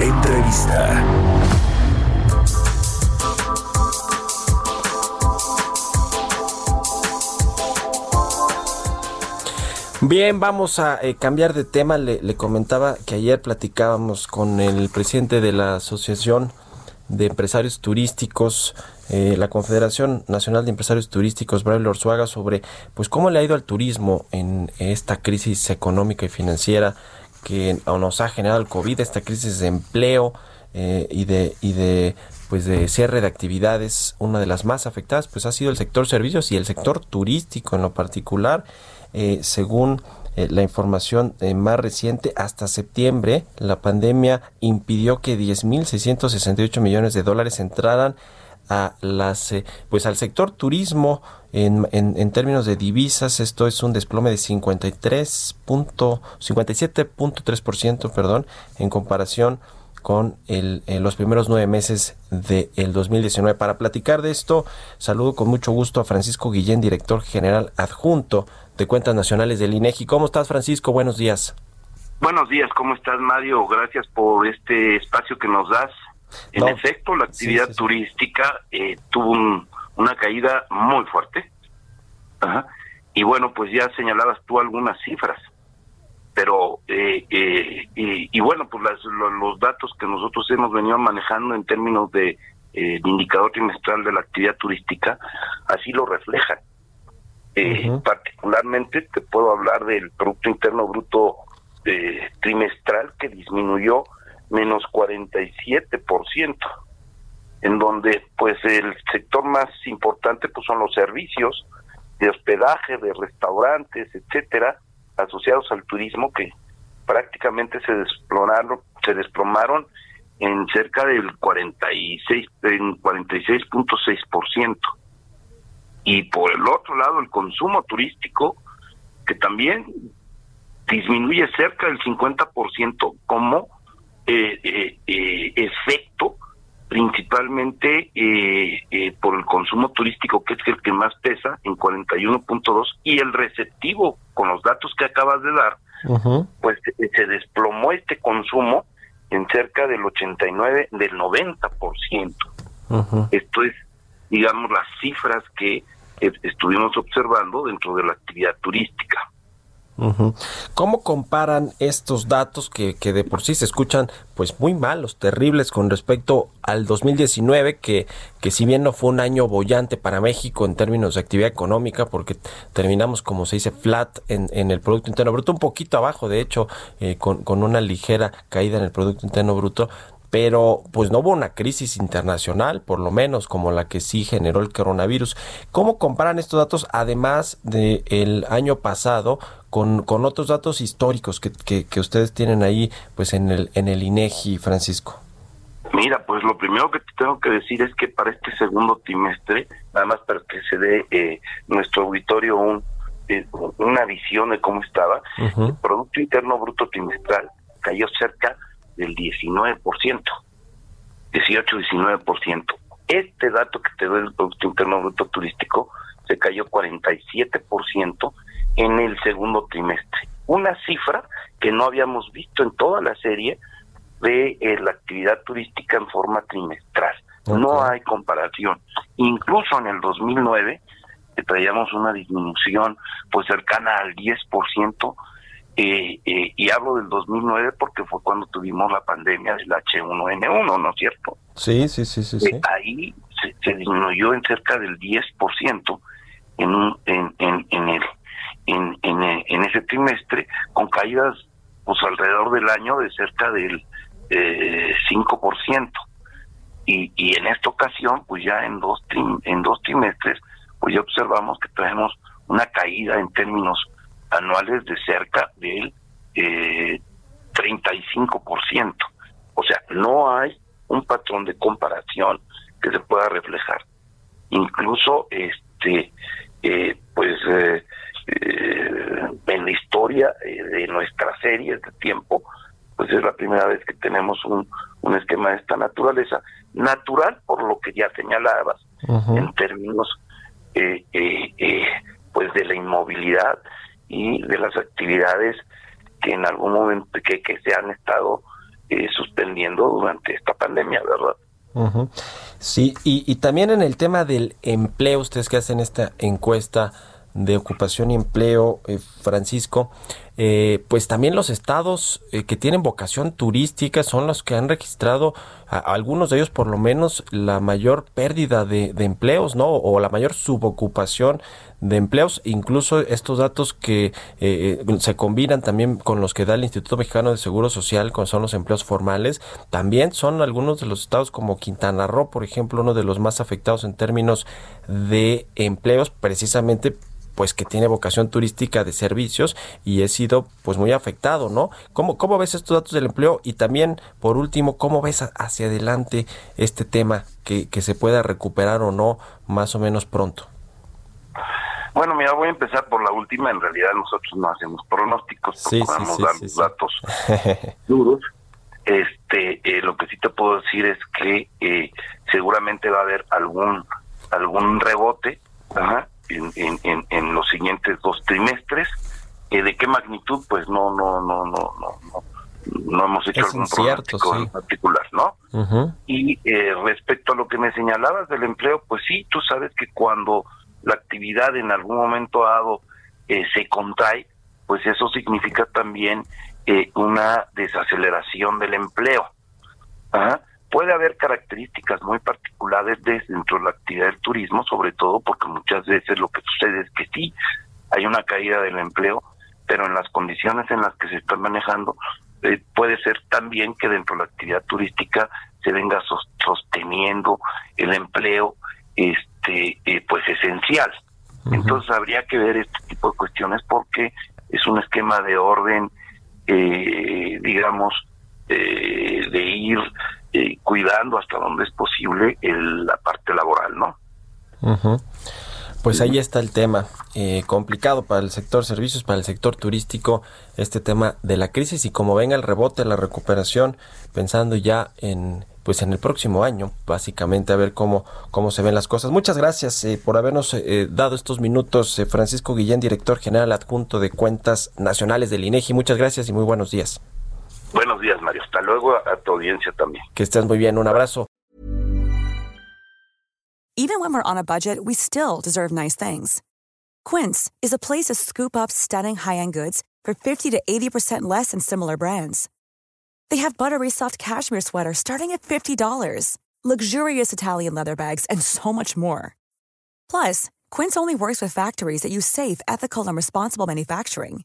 Entrevista. Bien, vamos a eh, cambiar de tema. Le, comentaba que ayer platicábamos con el presidente de la Asociación de Empresarios Turísticos, eh, la Confederación Nacional de Empresarios Turísticos, Braille Orzuaga, sobre pues cómo le ha ido al turismo en esta crisis económica y financiera que nos ha generado el COVID, esta crisis de empleo eh, y de y de pues de cierre de actividades, una de las más afectadas pues ha sido el sector servicios y el sector turístico en lo particular. Eh, según eh, la información más reciente, hasta septiembre la pandemia impidió que 10.668 millones de dólares entraran a las pues al sector turismo en, en, términos de divisas esto es un desplome de 53 57.3% perdón en comparación con el, los primeros nueve meses del de 2019. Para platicar de esto, saludo con mucho gusto a Francisco Guillén, director general adjunto de Cuentas Nacionales del INEGI. ¿Cómo estás, Francisco? Buenos días. Buenos días, ¿cómo estás, Mario? Gracias por este espacio que nos das. En efecto, la actividad turística eh, tuvo una caída muy fuerte. Y bueno, pues ya señalabas tú algunas cifras pero eh, eh, y, bueno pues los datos que nosotros hemos venido manejando en términos de eh, indicador trimestral de la actividad turística así lo reflejan. Eh, particularmente te puedo hablar del producto interno bruto trimestral que disminuyó menos 47% en donde pues el sector más importante pues son los servicios de hospedaje de restaurantes etcétera asociados al turismo que prácticamente se desplomaron, se desplomaron en cerca del 46 en 46.6%. Y por el otro lado el consumo turístico que también disminuye cerca del 50% como eh, eh, eh, efecto principalmente eh, eh, por el consumo turístico, que es el que más pesa, en 41.2, y el receptivo, con los datos que acabas de dar, pues se desplomó este consumo en cerca del 89, del 90%. Esto es, digamos, las cifras que estuvimos observando dentro de la actividad turística. ¿Cómo comparan estos datos que, que, de por sí se escuchan pues muy malos, terribles con respecto al 2019 que, que si bien no fue un año bollante para México en términos de actividad económica porque terminamos como se dice flat en, en el Producto Interno Bruto, un poquito abajo de hecho eh, con, con una ligera caída en el Producto Interno Bruto, pero pues no hubo una crisis internacional, por lo menos como la que sí generó el coronavirus. ¿Cómo comparan estos datos, además del año pasado, con, con otros datos históricos que, que, ustedes tienen ahí pues en el, en el INEGI, Francisco? Mira, pues lo primero que te tengo que decir es que para este segundo trimestre, nada más para que se dé eh, nuestro auditorio un, eh, una visión de cómo estaba, el Producto Interno Bruto Trimestral cayó cerca del 19%, 18-19%. Este dato que te doy del Producto Interno Bruto Turístico se cayó 47% en el segundo trimestre. Una cifra que no habíamos visto en toda la serie de eh, la actividad turística en forma trimestral. No hay comparación. Incluso en el 2009 que traíamos una disminución pues cercana al 10%, eh, eh, y hablo del 2009 porque fue cuando tuvimos la pandemia del H1N1, ¿no es cierto? Sí, sí, sí, sí. sí. ahí se, disminuyó en cerca del 10% en, en, en, en, el, en, en, ese trimestre, con caídas pues alrededor del año de cerca del eh, 5%. Y, y en esta ocasión, pues ya en dos, en dos trimestres, pues ya observamos que tenemos una caída en términos anuales de cerca del eh, 25%. O sea, no hay un patrón de comparación que se pueda reflejar. Incluso, este, eh, pues, eh, eh, en la historia de nuestra serie de tiempo, pues es la primera vez que tenemos un, un esquema de esta naturaleza. Natural, por lo que ya señalabas, en términos eh, eh, pues de la inmovilidad y de las actividades que en algún momento que, que se han estado eh, suspendiendo durante esta pandemia, ¿verdad? Sí, y, y también en el tema del empleo, ustedes que hacen esta encuesta de ocupación y empleo, eh, Francisco, eh, pues también los estados eh, que tienen vocación turística son los que han registrado, algunos de ellos por lo menos, la mayor pérdida de, empleos, ¿no? O la mayor subocupación de empleos, incluso estos datos que se combinan también con los que da el Instituto Mexicano de Seguro Social, con son los empleos formales, también son algunos de los estados como Quintana Roo, por ejemplo, uno de los más afectados en términos de empleos, precisamente pues que tiene vocación turística de servicios y he sido pues muy afectado, ¿no? ¿Cómo, cómo ves estos datos del empleo? Y también, por último, ¿cómo ves hacia adelante este tema que, que se pueda recuperar o no más o menos pronto? Bueno, mira, voy a empezar por la última. En realidad nosotros no hacemos pronósticos, sí, podemos dar los datos duros. Este, eh, lo que sí te puedo decir es que eh, seguramente va a haber algún algún rebote, ajá, en, en, los siguientes dos trimestres. Eh, ¿De qué magnitud? Pues no, no, no, no, no, no, hemos hecho algún pronóstico en particular, ¿no? Y eh, respecto a lo que me señalabas del empleo, pues sí, tú sabes que cuando la actividad en algún momento dado eh, se contrae, pues eso significa también una desaceleración del empleo. ¿ah? Puede haber características muy particulares dentro de la actividad del turismo, sobre todo porque muchas veces lo que sucede es que sí, hay una caída del empleo, pero en las condiciones en las que se están manejando, eh, puede ser también que dentro de la actividad turística se venga sosteniendo el empleo este eh, pues esencial. Entonces habría que ver este tipo de cuestiones porque es un esquema de orden, eh, digamos, de ir eh, cuidando hasta donde es posible la parte laboral, ¿no? Pues ahí está el tema, eh, complicado para el sector servicios, para el sector turístico, este tema de la crisis y como venga el rebote, la recuperación, pensando ya en pues en el próximo año, básicamente a ver cómo, cómo se ven las cosas. Muchas gracias eh, por habernos dado estos minutos, Francisco Guillén, director general adjunto de Cuentas Nacionales del INEGI. Muchas gracias y muy buenos días. Buenos días, Mario. Hasta luego a, tu audiencia también. Que estés muy bien. Un abrazo. Even when we're on a budget, we still deserve nice things. Quince is a place to scoop up stunning high-end goods for 50 to 80% less than similar brands. They have buttery soft cashmere sweaters starting at $50, luxurious Italian leather bags, and so much more. Plus, Quince only works with factories that use safe, ethical, and responsible manufacturing.